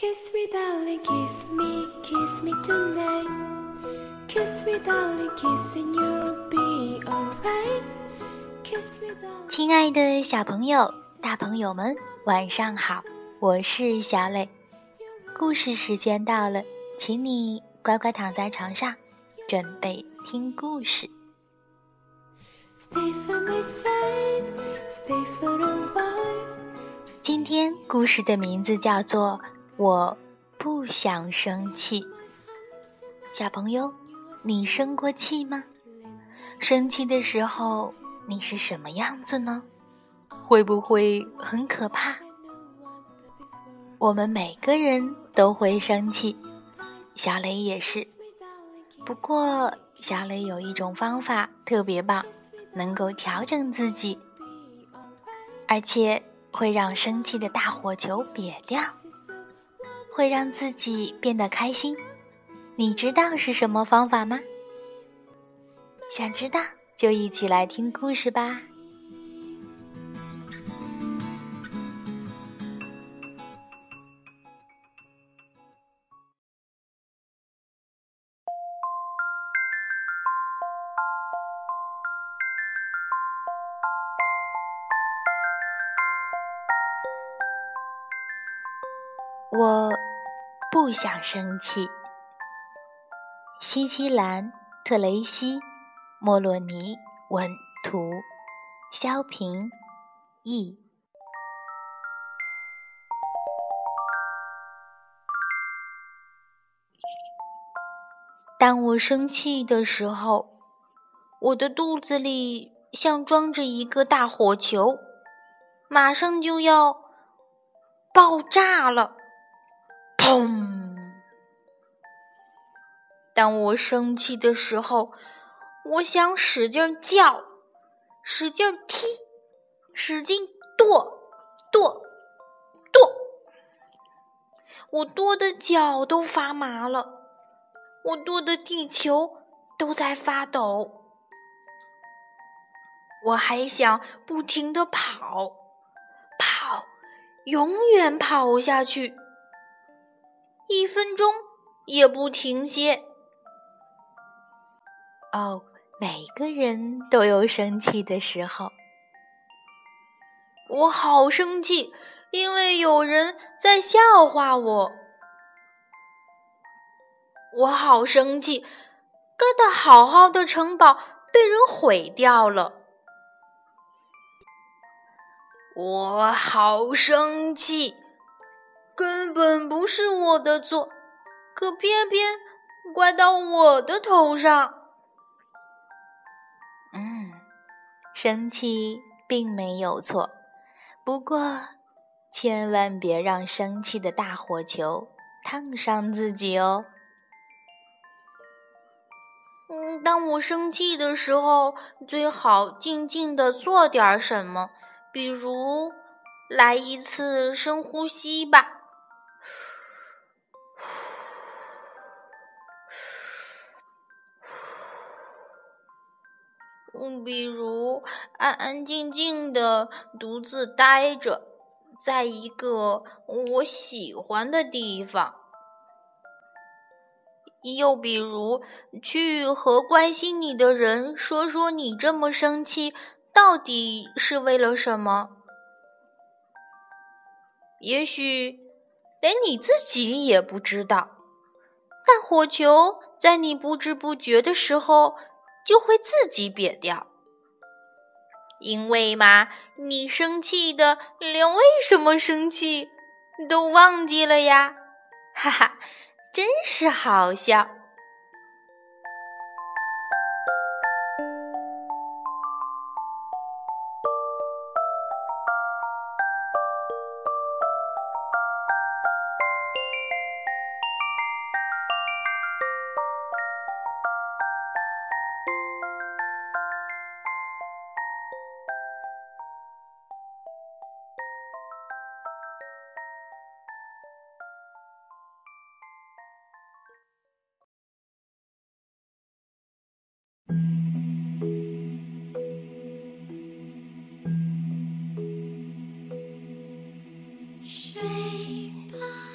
Kiss me, darling, kiss me, kiss me tonight. Kiss me, darling, kissing you'll be alright. Kiss me, darling. 亲爱的小朋友、大朋友们，晚上好！我是小磊。故事时间到了，请你乖乖躺在床上，准备听故事。Stay for my side, stay for a while. 今天故事的名字叫做《我不想生气》。小朋友，你生过气吗？生气的时候你是什么样子呢？会不会很可怕？我们每个人都会生气，小磊也是。不过，小磊有一种方法特别棒，能够调整自己，而且会让生气的大火球瘪掉，会让自己变得开心。你知道是什么方法吗？想知道就一起来听故事吧。我不想生气。新西兰、特雷西、莫洛尼文图，肖平译。当我生气的时候，我的肚子里像装着一个大火球，马上就要爆炸了。当我生气的时候，我想使劲叫，使劲踢，使劲跺，跺，跺。我跺的脚都发麻了，我跺的地球都在发抖。我还想不停的跑，跑，永远跑下去。一分钟也不停歇。哦，每个人都有生气的时候。我好生气，因为有人在笑话我。我好生气，盖的好好的城堡被人毁掉了。我好生气。根本不是我的错，可偏偏怪到我的头上。生气并没有错，不过千万别让生气的大火球烫伤自己哦。嗯，当我生气的时候，最好静静的做点什么，比如来一次深呼吸吧。嗯，比如安安静静的独自待着，在一个我喜欢的地方；又比如去和关心你的人说说你这么生气到底是为了什么。也许连你自己也不知道，但火球在你不知不觉的时候。就会自己瘪掉，因为嘛，你生气的连为什么生气都忘记了呀！哈哈，真是好笑。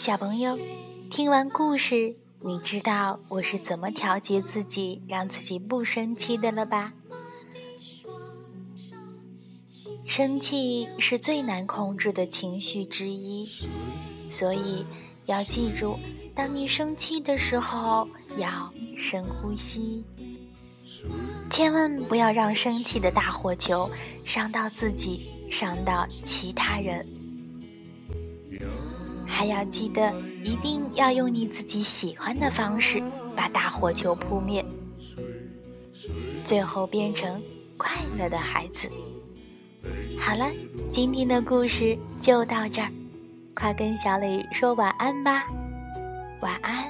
小朋友，听完故事，你知道我是怎么调节自己，让自己不生气的了吧？生气是最难控制的情绪之一，所以要记住，当你生气的时候要深呼吸，千万不要让生气的大火球伤到自己，伤到其他人。还要记得，一定要用你自己喜欢的方式把大火球扑灭，最后变成快乐的孩子。好了，今天的故事就到这儿，快跟小磊说晚安吧，晚安。